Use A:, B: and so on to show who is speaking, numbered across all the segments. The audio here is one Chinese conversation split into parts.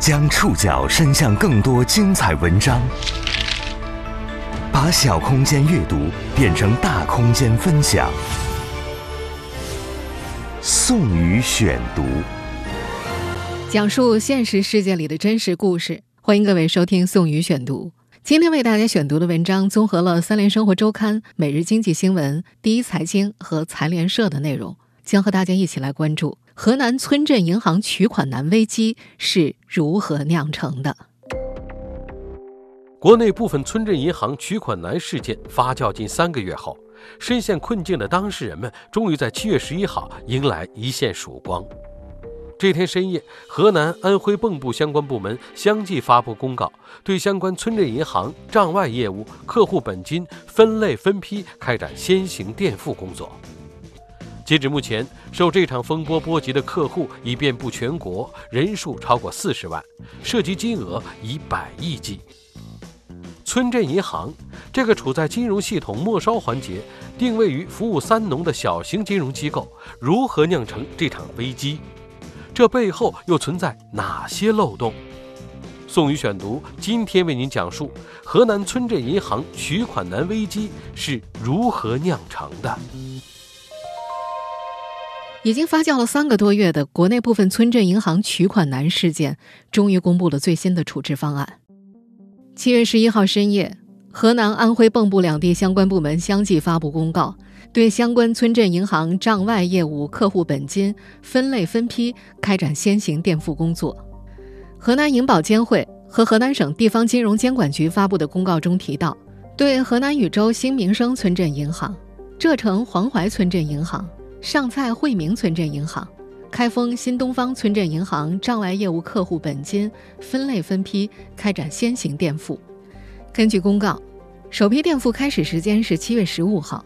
A: 将触角伸向更多精彩文章，把小空间阅读变成大空间分享。宋宇选读，
B: 讲述现实世界里的真实故事。欢迎各位收听宋宇选读。今天为大家选读的文章综合了《三联生活周刊》《每日经济新闻》《第一财经》和财联社的内容，将和大家一起来关注河南村镇银行取款难危机是如何酿成的。
C: 国内部分村镇银行取款难事件发酵近三个月后，深陷困境的当事人们终于在七月十一号迎来一线曙光。这天深夜，河南、安徽蚌埠相关部门相继发布公告，对相关村镇银行账外业务客户本金分类分批开展先行垫付工作。截至目前，受这场风波波及的客户已遍布全国，人数超过四十万，涉及金额以百亿计。村镇银行这个处在金融系统末梢环节、定位于服务三农的小型金融机构，如何酿成这场危机？这背后又存在哪些漏洞？宋宇选读今天为您讲述河南村镇银行取款难危机是如何酿成的。
B: 已经发酵了三个多月的国内部分村镇银行取款难事件，终于公布了最新的处置方案。七月十一号深夜，河南、安徽蚌埠两地相关部门相继发布公告。对相关村镇银行账外业务客户本金分类分批开展先行垫付工作。河南银保监会和河南省地方金融监管局发布的公告中提到，对河南禹州新民生村镇银行、浙城黄淮村镇银行、上蔡惠民村镇银行、开封新东方村镇银行账外业务客户本金分类分批开展先行垫付。根据公告，首批垫付开始时间是七月十五号。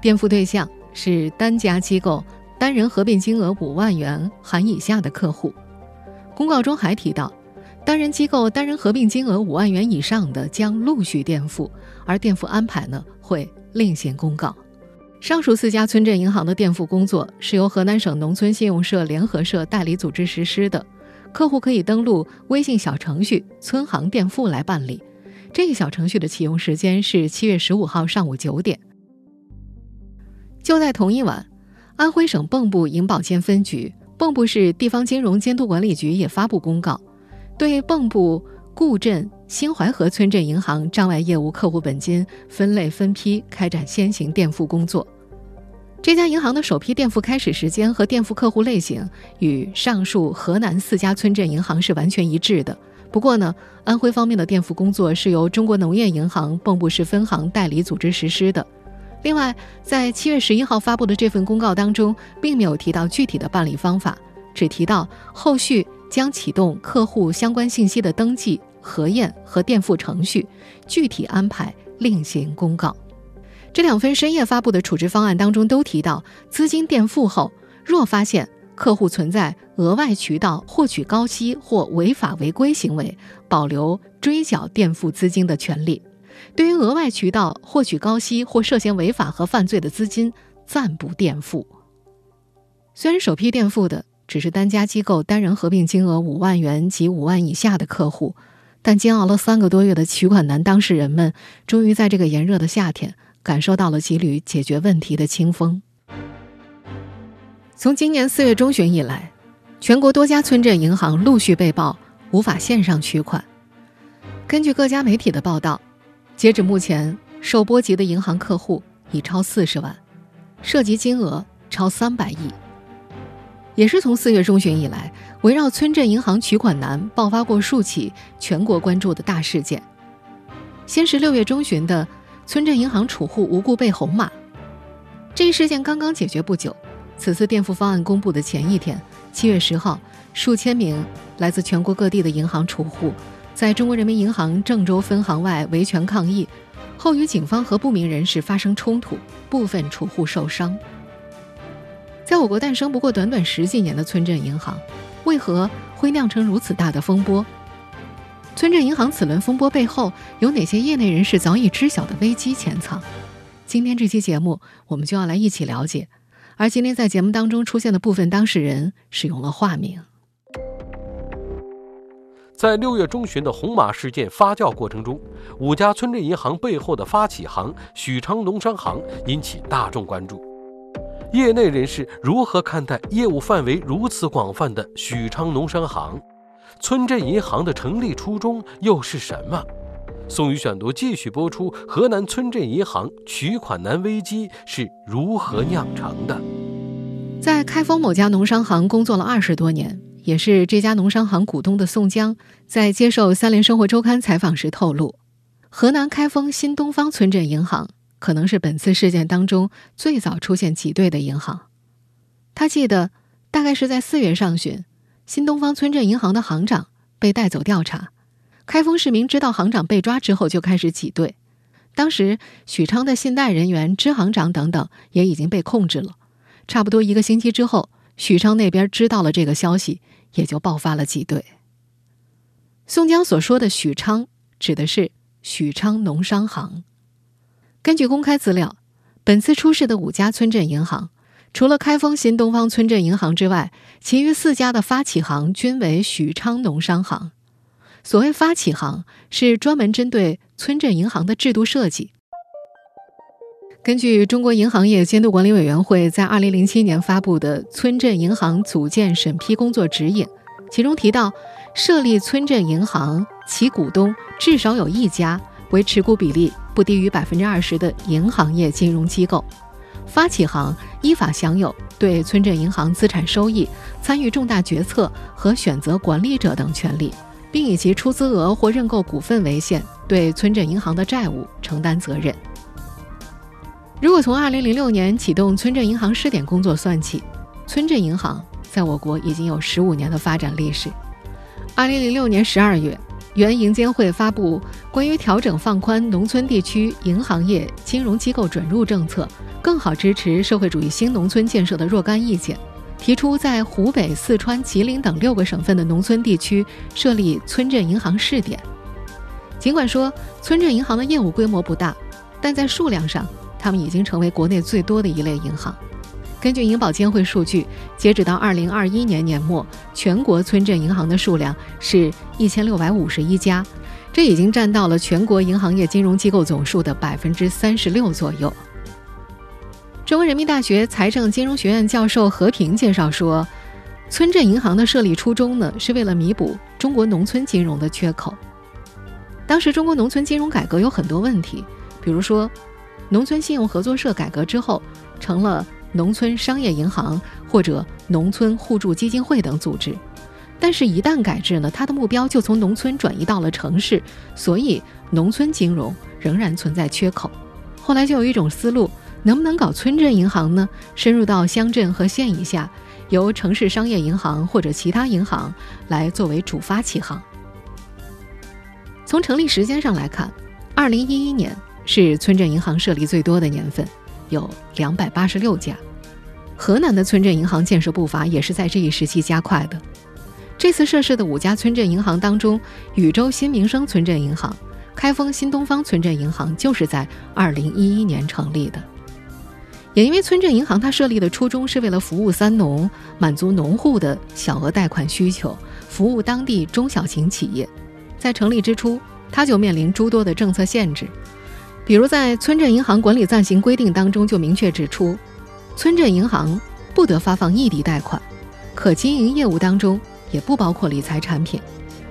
B: 垫付对象是单家机构单人合并金额五万元含以下的客户。公告中还提到，单人机构单人合并金额五万元以上的将陆续垫付，而垫付安排呢会另行公告。上述四家村镇银行的垫付工作是由河南省农村信用社联合社代理组织实施的，客户可以登录微信小程序“村行垫付”来办理。这个小程序的启用时间是七月十五号上午九点。就在同一晚，安徽省蚌埠银保监分局、蚌埠市地方金融监督管理局也发布公告，对蚌埠固镇新淮河村镇银行账外业务客户本金分类分批开展先行垫付工作。这家银行的首批垫付开始时间和垫付客户类型与上述河南四家村镇银行是完全一致的。不过呢，安徽方面的垫付工作是由中国农业银行蚌埠市分行代理组织实施的。另外，在七月十一号发布的这份公告当中，并没有提到具体的办理方法，只提到后续将启动客户相关信息的登记、核验和垫付程序，具体安排另行公告。这两份深夜发布的处置方案当中都提到，资金垫付后，若发现客户存在额外渠道获取高息或违法违规行为，保留追缴垫付资金的权利。对于额外渠道获取高息或涉嫌违法和犯罪的资金，暂不垫付。虽然首批垫付的只是单家机构单人合并金额五万元及五万以下的客户，但煎熬了三个多月的取款难当事人们，终于在这个炎热的夏天感受到了几缕解决问题的清风。从今年四月中旬以来，全国多家村镇银行陆续被曝无法线上取款。根据各家媒体的报道。截止目前，受波及的银行客户已超四十万，涉及金额超三百亿。也是从四月中旬以来，围绕村镇银行取款难爆发过数起全国关注的大事件。先是六月中旬的村镇银行储户无故被红码，这一事件刚刚解决不久。此次垫付方案公布的前一天，七月十号，数千名来自全国各地的银行储户。在中国人民银行郑州分行外维权抗议，后与警方和不明人士发生冲突，部分储户受伤。在我国诞生不过短短十几年的村镇银行，为何会酿成如此大的风波？村镇银行此轮风波背后有哪些业内人士早已知晓的危机潜藏？今天这期节目，我们就要来一起了解。而今天在节目当中出现的部分当事人使用了化名。
C: 在六月中旬的红马事件发酵过程中，五家村镇银行背后的发起行许昌农商行引起大众关注。业内人士如何看待业务范围如此广泛的许昌农商行？村镇银行的成立初衷又是什么？宋宇选读继续播出：河南村镇银行取款难危机是如何酿成的？
B: 在开封某家农商行工作了二十多年。也是这家农商行股东的宋江，在接受《三联生活周刊》采访时透露，河南开封新东方村镇银行可能是本次事件当中最早出现挤兑的银行。他记得，大概是在四月上旬，新东方村镇银行的行长被带走调查，开封市民知道行长被抓之后就开始挤兑。当时许昌的信贷人员、支行长等等也已经被控制了。差不多一个星期之后，许昌那边知道了这个消息。也就爆发了挤兑。宋江所说的许昌，指的是许昌农商行。根据公开资料，本次出事的五家村镇银行，除了开封新东方村镇银行之外，其余四家的发起行均为许昌农商行。所谓发起行，是专门针对村镇银行的制度设计。根据中国银行业监督管理委员会在2007年发布的《村镇银行组建审批工作指引》，其中提到，设立村镇银行，其股东至少有一家为持股比例不低于百分之二十的银行业金融机构，发起行依法享有对村镇银行资产收益、参与重大决策和选择管理者等权利，并以其出资额或认购股份为限，对村镇银行的债务承担责任。如果从2006年启动村镇银行试点工作算起，村镇银行在我国已经有十五年的发展历史。2006年12月，原银监会发布关于调整放宽农村地区银行业金融机构准入政策，更好支持社会主义新农村建设的若干意见，提出在湖北、四川、吉林等六个省份的农村地区设立村镇银行试点。尽管说村镇银行的业务规模不大，但在数量上，他们已经成为国内最多的一类银行。根据银保监会数据，截止到二零二一年年末，全国村镇银行的数量是一千六百五十一家，这已经占到了全国银行业金融机构总数的百分之三十六左右。中国人民大学财政金融学院教授何平介绍说，村镇银行的设立初衷呢，是为了弥补中国农村金融的缺口。当时中国农村金融改革有很多问题，比如说。农村信用合作社改革之后，成了农村商业银行或者农村互助基金会等组织。但是，一旦改制呢，它的目标就从农村转移到了城市，所以农村金融仍然存在缺口。后来就有一种思路，能不能搞村镇银行呢？深入到乡镇和县以下，由城市商业银行或者其他银行来作为主发起行。从成立时间上来看，二零一一年。是村镇银行设立最多的年份，有两百八十六家。河南的村镇银行建设步伐也是在这一时期加快的。这次涉事的五家村镇银行当中，禹州新民生村镇银行、开封新东方村镇银行就是在二零一一年成立的。也因为村镇银行它设立的初衷是为了服务三农，满足农户的小额贷款需求，服务当地中小型企业，在成立之初，它就面临诸多的政策限制。比如在村镇银行管理暂行规定当中就明确指出，村镇银行不得发放异地贷款，可经营业务当中也不包括理财产品。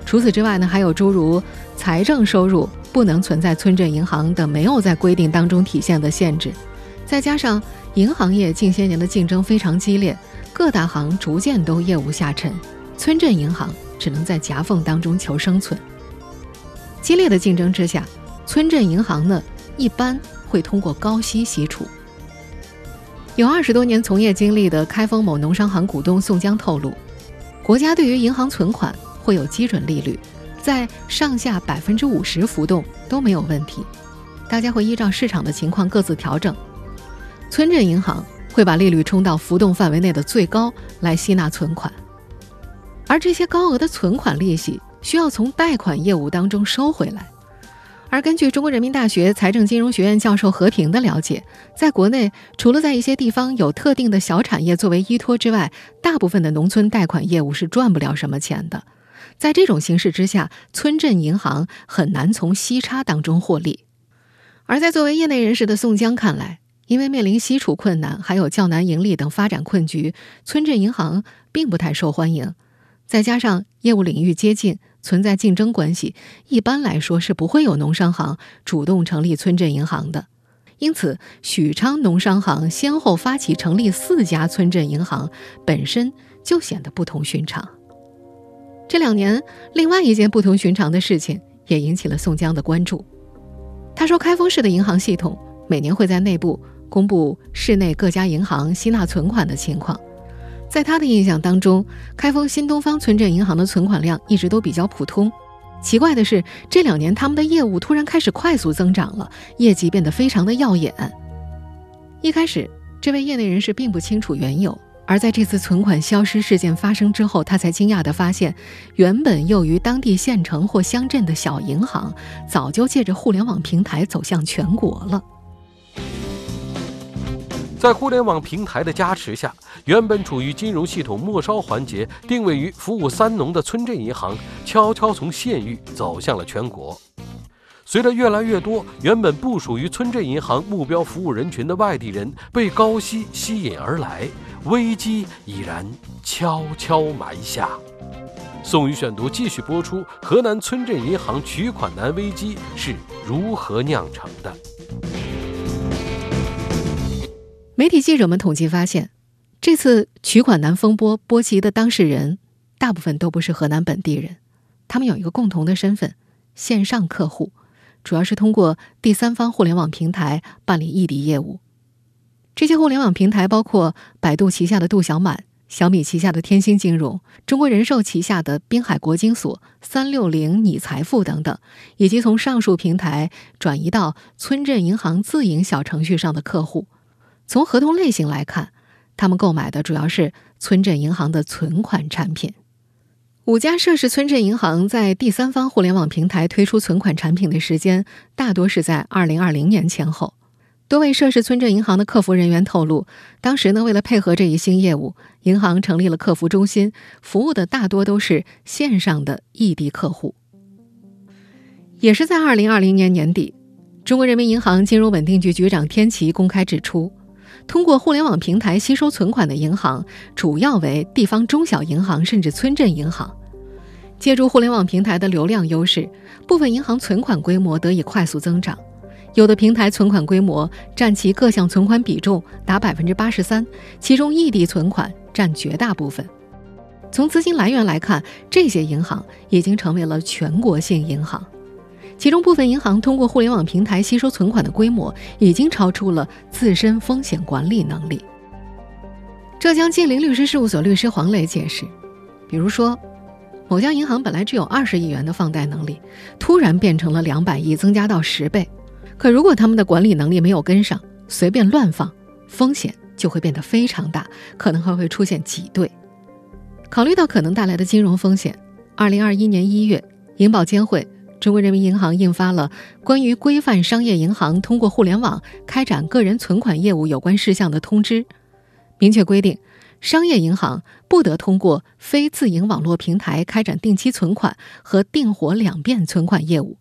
B: 除此之外呢，还有诸如财政收入不能存在村镇银行等没有在规定当中体现的限制。再加上银行业近些年的竞争非常激烈，各大行逐渐都业务下沉，村镇银行只能在夹缝当中求生存。激烈的竞争之下，村镇银行呢？一般会通过高息吸储。有二十多年从业经历的开封某农商行股东宋江透露，国家对于银行存款会有基准利率，在上下百分之五十浮动都没有问题，大家会依照市场的情况各自调整。村镇银行会把利率冲到浮动范围内的最高来吸纳存款，而这些高额的存款利息需要从贷款业务当中收回来。而根据中国人民大学财政金融学院教授何平的了解，在国内，除了在一些地方有特定的小产业作为依托之外，大部分的农村贷款业务是赚不了什么钱的。在这种形势之下，村镇银行很难从息差当中获利。而在作为业内人士的宋江看来，因为面临西储困难，还有较难盈利等发展困局，村镇银行并不太受欢迎。再加上业务领域接近，存在竞争关系，一般来说是不会有农商行主动成立村镇银行的。因此，许昌农商行先后发起成立四家村镇银行，本身就显得不同寻常。这两年，另外一件不同寻常的事情也引起了宋江的关注。他说，开封市的银行系统每年会在内部公布市内各家银行吸纳存款的情况。在他的印象当中，开封新东方村镇银行的存款量一直都比较普通。奇怪的是，这两年他们的业务突然开始快速增长了，业绩变得非常的耀眼。一开始，这位业内人士并不清楚缘由，而在这次存款消失事件发生之后，他才惊讶地发现，原本囿于当地县城或乡镇的小银行，早就借着互联网平台走向全国了。
C: 在互联网平台的加持下，原本处于金融系统末梢环节、定位于服务三农的村镇银行，悄悄从县域走向了全国。随着越来越多原本不属于村镇银行目标服务人群的外地人被高息吸引而来，危机已然悄悄埋下。宋宇选读继续播出：河南村镇银行取款难危机是如何酿成的？
B: 媒体记者们统计发现，这次取款难风波波及的当事人，大部分都不是河南本地人。他们有一个共同的身份：线上客户，主要是通过第三方互联网平台办理异地业务。这些互联网平台包括百度旗下的度小满、小米旗下的天星金融、中国人寿旗下的滨海国金所、三六零你财富等等，以及从上述平台转移到村镇银行自营小程序上的客户。从合同类型来看，他们购买的主要是村镇银行的存款产品。五家涉事村镇银行在第三方互联网平台推出存款产品的时间，大多是在二零二零年前后。多位涉事村镇银行的客服人员透露，当时呢，为了配合这一新业务，银行成立了客服中心，服务的大多都是线上的异地客户。也是在二零二零年年底，中国人民银行金融稳定局局长天齐公开指出。通过互联网平台吸收存款的银行，主要为地方中小银行甚至村镇银行。借助互联网平台的流量优势，部分银行存款规模得以快速增长。有的平台存款规模占其各项存款比重达百分之八十三，其中异地存款占绝大部分。从资金来源来看，这些银行已经成为了全国性银行。其中部分银行通过互联网平台吸收存款的规模，已经超出了自身风险管理能力。浙江金陵律师事务所律师黄磊解释，比如说，某家银行本来只有二十亿元的放贷能力，突然变成了两百亿，增加到十倍。可如果他们的管理能力没有跟上，随便乱放，风险就会变得非常大，可能还会出现挤兑。考虑到可能带来的金融风险，二零二一年一月，银保监会。中国人民银行印发了关于规范商业银行通过互联网开展个人存款业务有关事项的通知，明确规定，商业银行不得通过非自营网络平台开展定期存款和定活两变存款业务。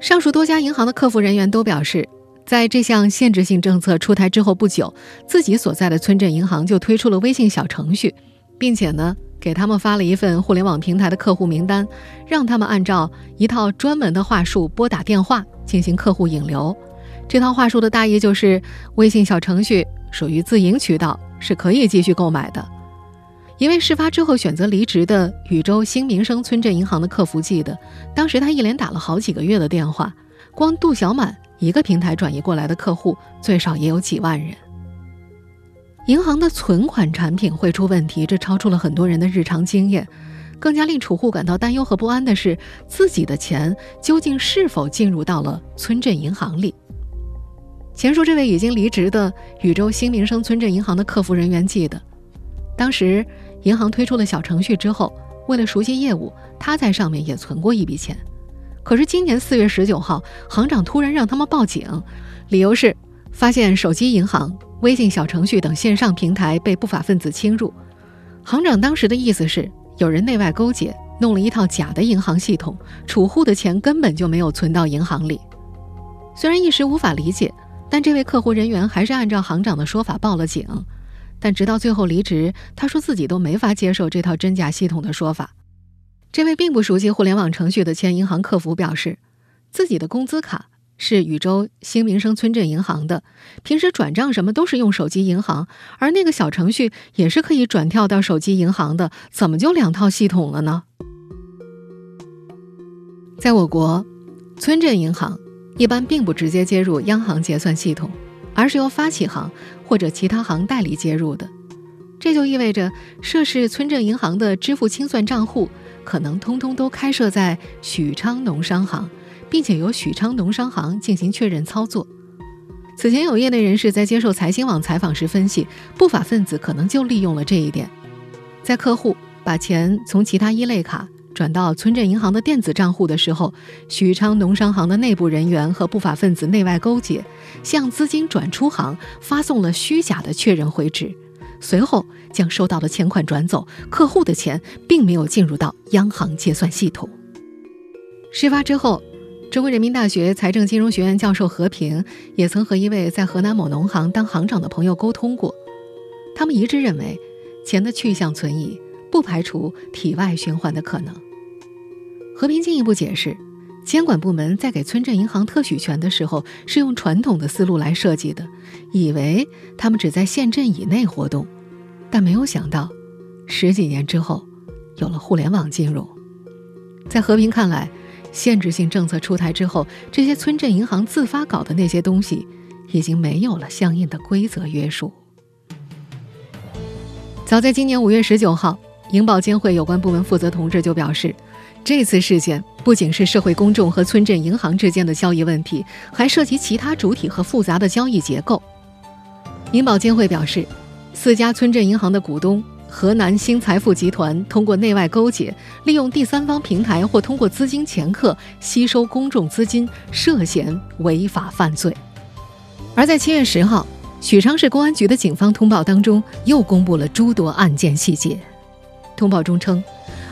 B: 上述多家银行的客服人员都表示，在这项限制性政策出台之后不久，自己所在的村镇银行就推出了微信小程序，并且呢。给他们发了一份互联网平台的客户名单，让他们按照一套专门的话术拨打电话进行客户引流。这套话术的大意就是，微信小程序属于自营渠道，是可以继续购买的。一位事发之后选择离职的禹州新民生村镇银行的客服记得，当时他一连打了好几个月的电话，光杜小满一个平台转移过来的客户最少也有几万人。银行的存款产品会出问题，这超出了很多人的日常经验。更加令储户感到担忧和不安的是，自己的钱究竟是否进入到了村镇银行里？前述这位已经离职的禹州新民生村镇银行的客服人员记得，当时银行推出了小程序之后，为了熟悉业务，他在上面也存过一笔钱。可是今年四月十九号，行长突然让他们报警，理由是发现手机银行。微信小程序等线上平台被不法分子侵入，行长当时的意思是有人内外勾结，弄了一套假的银行系统，储户的钱根本就没有存到银行里。虽然一时无法理解，但这位客户人员还是按照行长的说法报了警。但直到最后离职，他说自己都没法接受这套真假系统的说法。这位并不熟悉互联网程序的前银行客服表示，自己的工资卡是禹州新民生村镇银行的，平时转账什么都是用手机银行，而那个小程序也是可以转跳到手机银行的，怎么就两套系统了呢？在我国，村镇银行一般并不直接接入央行结算系统。而是由发起行或者其他行代理接入的，这就意味着涉事村镇银行的支付清算账户可能通通都开设在许昌农商行，并且由许昌农商行进行确认操作。此前有业内人士在接受财新网采访时分析，不法分子可能就利用了这一点，在客户把钱从其他一类卡。转到村镇银行的电子账户的时候，许昌农商行的内部人员和不法分子内外勾结，向资金转出行发送了虚假的确认回执，随后将收到的钱款转走，客户的钱并没有进入到央行结算系统。事发之后，中国人民大学财政金融学院教授何平也曾和一位在河南某农行当行长的朋友沟通过，他们一致认为钱的去向存疑。不排除体外循环的可能。和平进一步解释，监管部门在给村镇银行特许权的时候是用传统的思路来设计的，以为他们只在县镇以内活动，但没有想到，十几年之后，有了互联网金融。在和平看来，限制性政策出台之后，这些村镇银行自发搞的那些东西，已经没有了相应的规则约束。早在今年五月十九号。银保监会有关部门负责同志就表示，这次事件不仅是社会公众和村镇银行之间的交易问题，还涉及其他主体和复杂的交易结构。银保监会表示，四家村镇银行的股东河南新财富集团通过内外勾结，利用第三方平台或通过资金掮客吸收公众资金，涉嫌违法犯罪。而在七月十号，许昌市公安局的警方通报当中，又公布了诸多案件细节。通报中称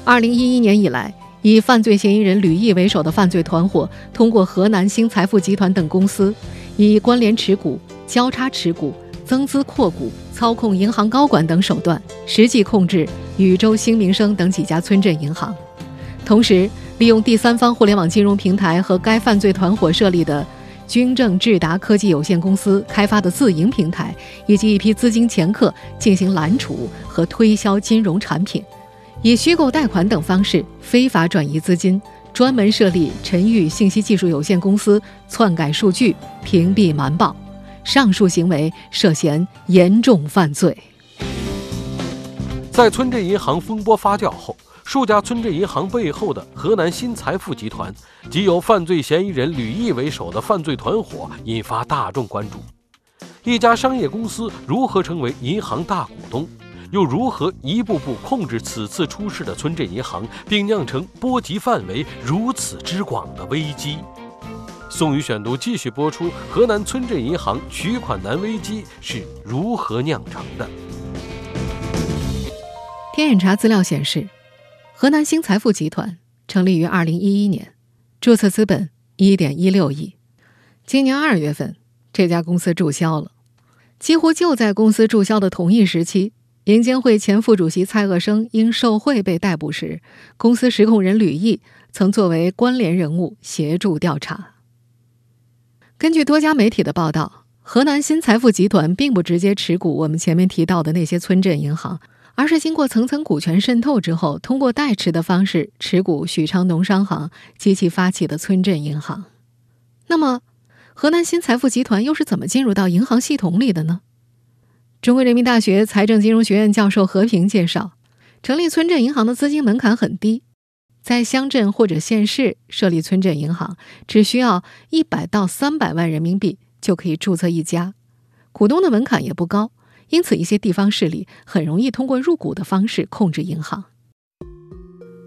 B: ，2011年以来，以犯罪嫌疑人吕毅为首的犯罪团伙，通过河南新财富集团等公司，以关联持股、交叉持股、增资扩股、操控银行高管等手段，实际控制禹州新民生等几家村镇银行。同时，利用第三方互联网金融平台和该犯罪团伙设立的军政智达科技有限公司开发的自营平台，以及一批资金掮客，进行揽储和推销金融产品。以虚构贷款等方式非法转移资金，专门设立陈玉信息技术有限公司，篡改数据、屏蔽瞒报，上述行为涉嫌严重犯罪。
C: 在村镇银行风波发酵后，数家村镇银行背后的河南新财富集团及由犯罪嫌疑人吕毅为首的犯罪团伙引发大众关注。一家商业公司如何成为银行大股东？又如何一步步控制此次出事的村镇银行，并酿成波及范围如此之广的危机？宋宇选读继续播出：河南村镇银行取款难危机是如何酿成的？
B: 天眼查资料显示，河南新财富集团成立于二零一一年，注册资本一点一六亿。今年二月份，这家公司注销了。几乎就在公司注销的同一时期。银监会前副主席蔡鄂生因受贿被逮捕时，公司实控人吕毅曾作为关联人物协助调查。根据多家媒体的报道，河南新财富集团并不直接持股我们前面提到的那些村镇银行，而是经过层层股权渗透之后，通过代持的方式持股许昌农商行及其发起的村镇银行。那么，河南新财富集团又是怎么进入到银行系统里的呢？中国人民大学财政金融学院教授何平介绍，成立村镇银行的资金门槛很低，在乡镇或者县市设立村镇银行，只需要一百到三百万人民币就可以注册一家，股东的门槛也不高，因此一些地方势力很容易通过入股的方式控制银行。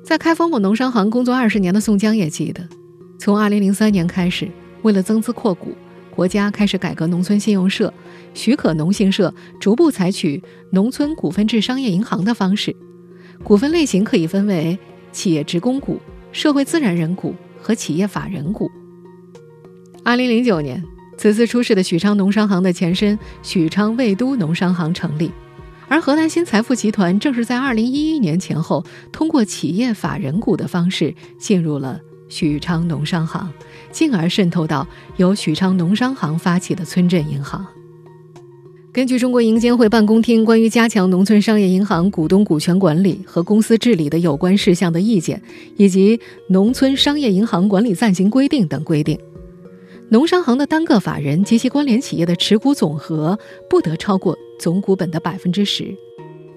B: 在开封某农商行工作二十年的宋江也记得，从二零零三年开始，为了增资扩股。国家开始改革农村信用社，许可农信社逐步采取农村股份制商业银行的方式。股份类型可以分为企业职工股、社会自然人股和企业法人股。二零零九年，此次出事的许昌农商行的前身许昌魏都农商行成立，而河南新财富集团正是在二零一一年前后，通过企业法人股的方式进入了许昌农商行，进而渗透到由许昌农商行发起的村镇银行。根据中国银监会办公厅关于加强农村商业银行股东股权管理和公司治理的有关事项的意见，以及《农村商业银行管理暂行规定》等规定，农商行的单个法人及其关联企业的持股总和不得超过总股本的百分之十。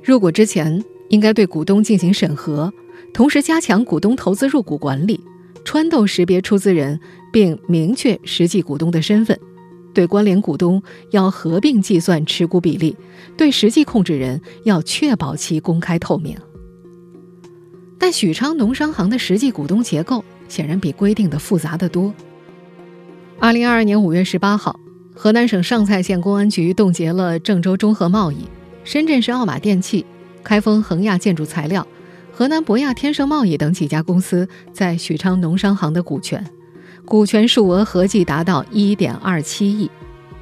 B: 入股之前，应该对股东进行审核，同时加强股东投资入股管理，穿透识别出资人，并明确实际股东的身份。对关联股东要合并计算持股比例，对实际控制人要确保其公开透明。但许昌农商行的实际股东结构显然比规定的复杂得多。二零二二年五月十八号，河南省上蔡县公安局冻结了郑州中和贸易、深圳市奥马电器、开封恒亚建筑材料、河南博亚天盛贸易等几家公司在许昌农商行的股权。股权数额合计达到一点二七亿，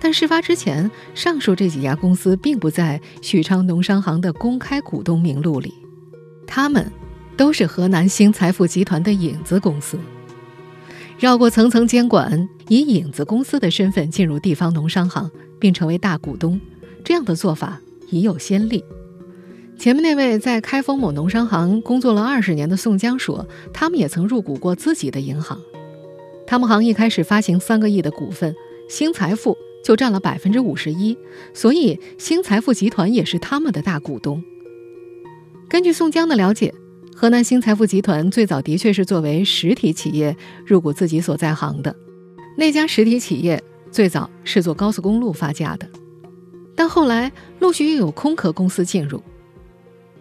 B: 但事发之前，上述这几家公司并不在许昌农商行的公开股东名录里，他们都是河南新财富集团的影子公司。绕过层层监管，以影子公司的身份进入地方农商行，并成为大股东，这样的做法已有先例。前面那位在开封某农商行工作了二十年的宋江说，他们也曾入股过自己的银行。他们行一开始发行三个亿的股份，新财富就占了百分之五十一，所以新财富集团也是他们的大股东。根据宋江的了解，河南新财富集团最早的确是作为实体企业入股自己所在行的，那家实体企业最早是做高速公路发家的，但后来陆续又有空壳公司进入。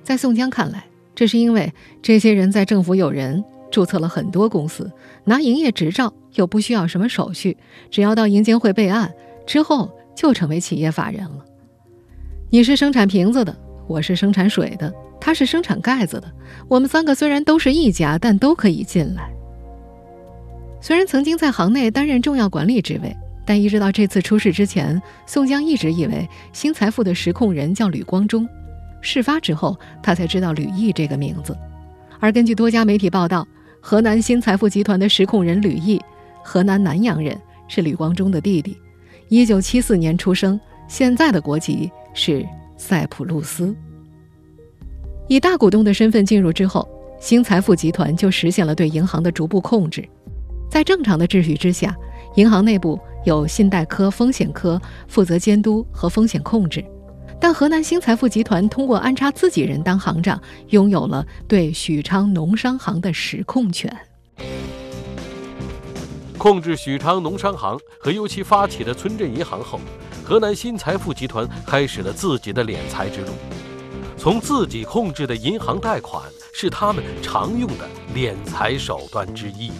B: 在宋江看来，这是因为这些人在政府有人。注册了很多公司，拿营业执照又不需要什么手续，只要到银监会备案之后就成为企业法人了。你是生产瓶子的，我是生产水的，他是生产盖子的。我们三个虽然都是一家，但都可以进来。虽然曾经在行内担任重要管理职位，但一直到这次出事之前，宋江一直以为新财富的实控人叫吕光中。事发之后，他才知道吕毅这个名字。而根据多家媒体报道，河南新财富集团的实控人吕毅，河南南阳人，是吕光中的弟弟，一九七四年出生，现在的国籍是塞浦路斯。以大股东的身份进入之后，新财富集团就实现了对银行的逐步控制。在正常的秩序之下，银行内部有信贷科、风险科负责监督和风险控制。但河南新财富集团通过安插自己人当行长，拥有了对许昌农商行的实控权。
C: 控制许昌农商行和由其发起的村镇银行后，河南新财富集团开始了自己的敛财之路。从自己控制的银行贷款是他们常用的敛财手段之一。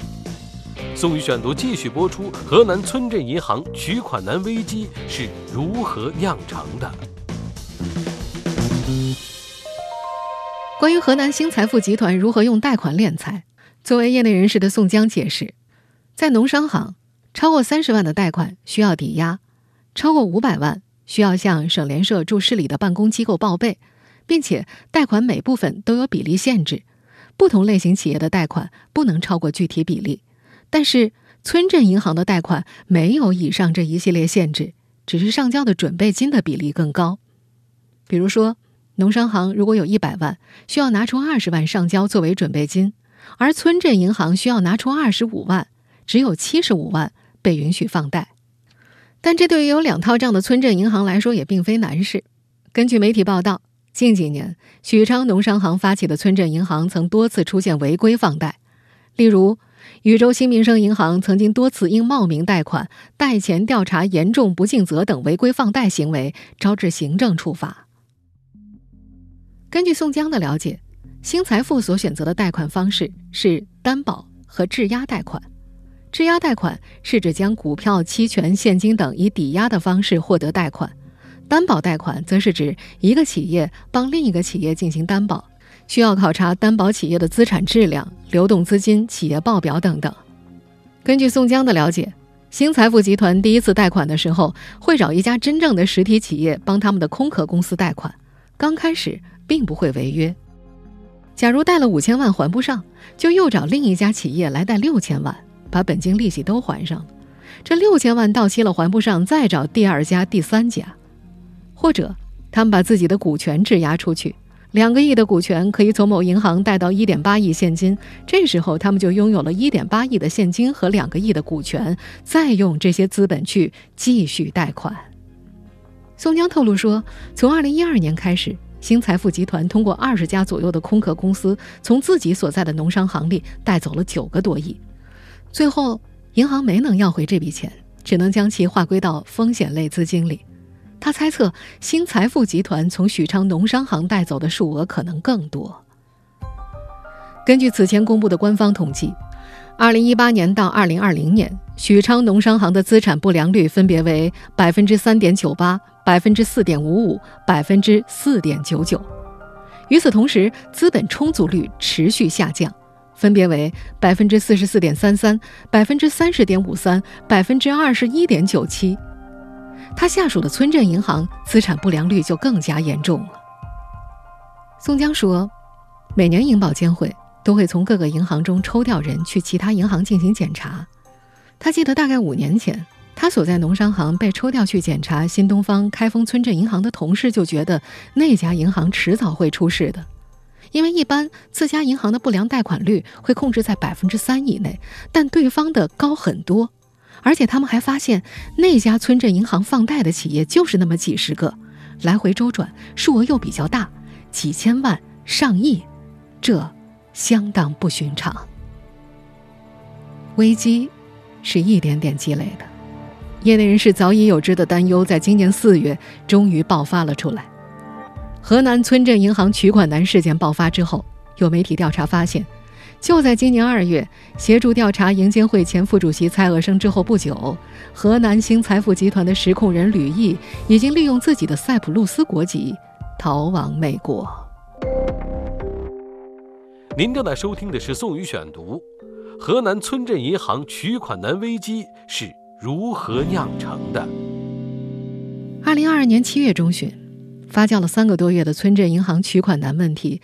C: 宋宇选读继续播出：河南村镇银行取款难危机是如何酿成的？
B: 关于河南新财富集团如何用贷款敛财，作为业内人士的宋江解释，在农商行，超过三十万的贷款需要抵押，超过五百万需要向省联社驻市里的办公机构报备，并且贷款每部分都有比例限制，不同类型企业的贷款不能超过具体比例。但是村镇银行的贷款没有以上这一系列限制，只是上交的准备金的比例更高。比如说。农商行如果有一百万，需要拿出二十万上交作为准备金，而村镇银行需要拿出二十五万，只有七十五万被允许放贷。但这对于有两套账的村镇银行来说也并非难事。根据媒体报道，近几年许昌农商行发起的村镇银行曾多次出现违规放贷，例如禹州新民生银行曾经多次因冒名贷款、贷前调查严重不尽责等违规放贷行为，招致行政处罚。根据宋江的了解，新财富所选择的贷款方式是担保和质押贷款。质押贷款是指将股票、期权、现金等以抵押的方式获得贷款；担保贷款则是指一个企业帮另一个企业进行担保，需要考察担保企业的资产质量、流动资金、企业报表等等。根据宋江的了解，新财富集团第一次贷款的时候，会找一家真正的实体企业帮他们的空壳公司贷款，刚开始并不会违约。假如贷了五千万还不上，就又找另一家企业来贷六千万，把本金利息都还上了。这六千万到期了还不上，再找第二家、第三家，或者他们把自己的股权质押出去，两个亿的股权可以从某银行贷到一点八亿现金，这时候他们就拥有了一点八亿的现金和两个亿的股权，再用这些资本去继续贷款。宋江透露说，从二零一二年开始。新财富集团通过二十家左右的空壳公司，从自己所在的农商行里带走了九个多亿，最后银行没能要回这笔钱，只能将其划归到风险类资金里。他猜测新财富集团从许昌农商行带走的数额可能更多。根据此前公布的官方统计，二零一八年到二零二零年，许昌农商行的资产不良率分别为百分之三点九八。百分之四点五五，百分之四点九九。与此同时，资本充足率持续下降，分别为百分之四十四点三三、百分之三十点五三、百分之二十一点九七。他下属的村镇银行资产不良率就更加严重了。宋江说，每年银保监会都会从各个银行中抽调人去其他银行进行检查。他记得大概五年前。他所在农商行被抽调去检查新东方、开封村镇银行的同事就觉得那家银行迟早会出事的，因为一般自家银行的不良贷款率会控制在百分之三以内，但对方的高很多。而且他们还发现那家村镇银行放贷的企业就是那么几十个，来回周转，数额又比较大，几千万、上亿，这相当不寻常。危机是一点点积累的。业内人士早已有之的担忧，在今年四月终于爆发了出来。河南村镇银行取款难事件爆发之后，有媒体调查发现，就在今年二月，协助调查银监会前副主席蔡鄂生之后不久，河南新财富集团的实控人吕毅已经利用自己的塞浦路斯国籍逃往美国。
C: 您正在收听的是《宋宇选读》，河南村镇银行取款难危机是。如何酿成的？
B: 二零二二年七月中旬，发酵了三个多月的村镇银行取款难问题，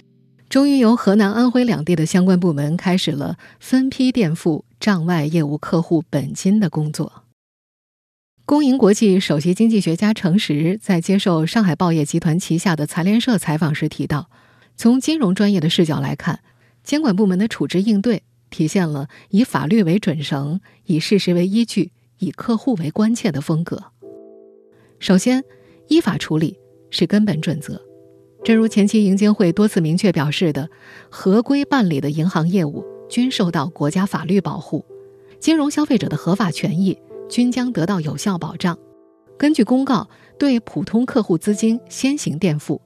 B: 终于由河南、安徽两地的相关部门开始了分批垫付账外业务客户本金的工作。工银国际首席经济学家程实在接受上海报业集团旗下的财联社采访时提到，从金融专业的视角来看，监管部门的处置应对体现了以法律为准绳，以事实为依据。以客户为关切的风格。首先，依法处理是根本准则。正如前期银监会多次明确表示的，合规办理的银行业务均受到国家法律保护，金融消费者的合法权益均将得到有效保障。根据公告，对普通客户资金先行垫付，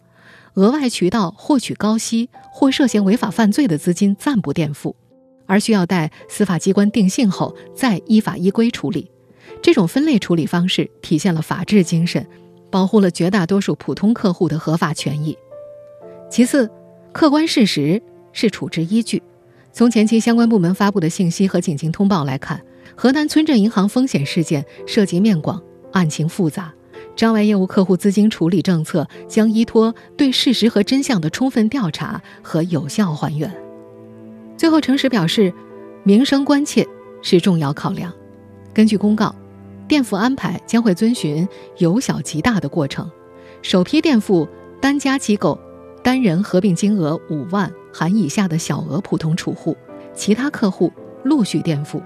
B: 额外渠道获取高息或涉嫌违法犯罪的资金暂不垫付，而需要待司法机关定性后再依法依规处理。这种分类处理方式体现了法治精神，保护了绝大多数普通客户的合法权益。其次，客观事实是处置依据。从前期相关部门发布的信息和警情通报来看，河南村镇银行风险事件涉及面广、案情复杂，账外业务客户资金处理政策将依托对事实和真相的充分调查和有效还原。最后，诚实表示，民生关切是重要考量。根据公告。垫付安排将会遵循由小及大的过程，首批垫付单家机构单人合并金额五万含以下的小额普通储户，其他客户陆续垫付。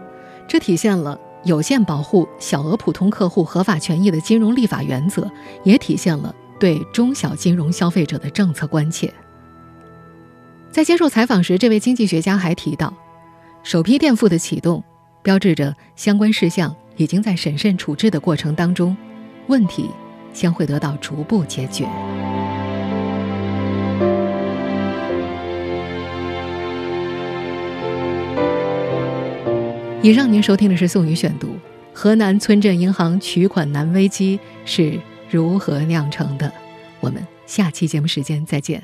B: 这体现了有限保护小额普通客户合法权益的金融立法原则，也体现了对中小金融消费者的政策关切。在接受采访时，这位经济学家还提到，首批垫付的启动，标志着相关事项。已经在审慎处置的过程当中，问题将会得到逐步解决。以上您收听的是宋宇选读：河南村镇银行取款难危机是如何酿成的？我们下期节目时间再见。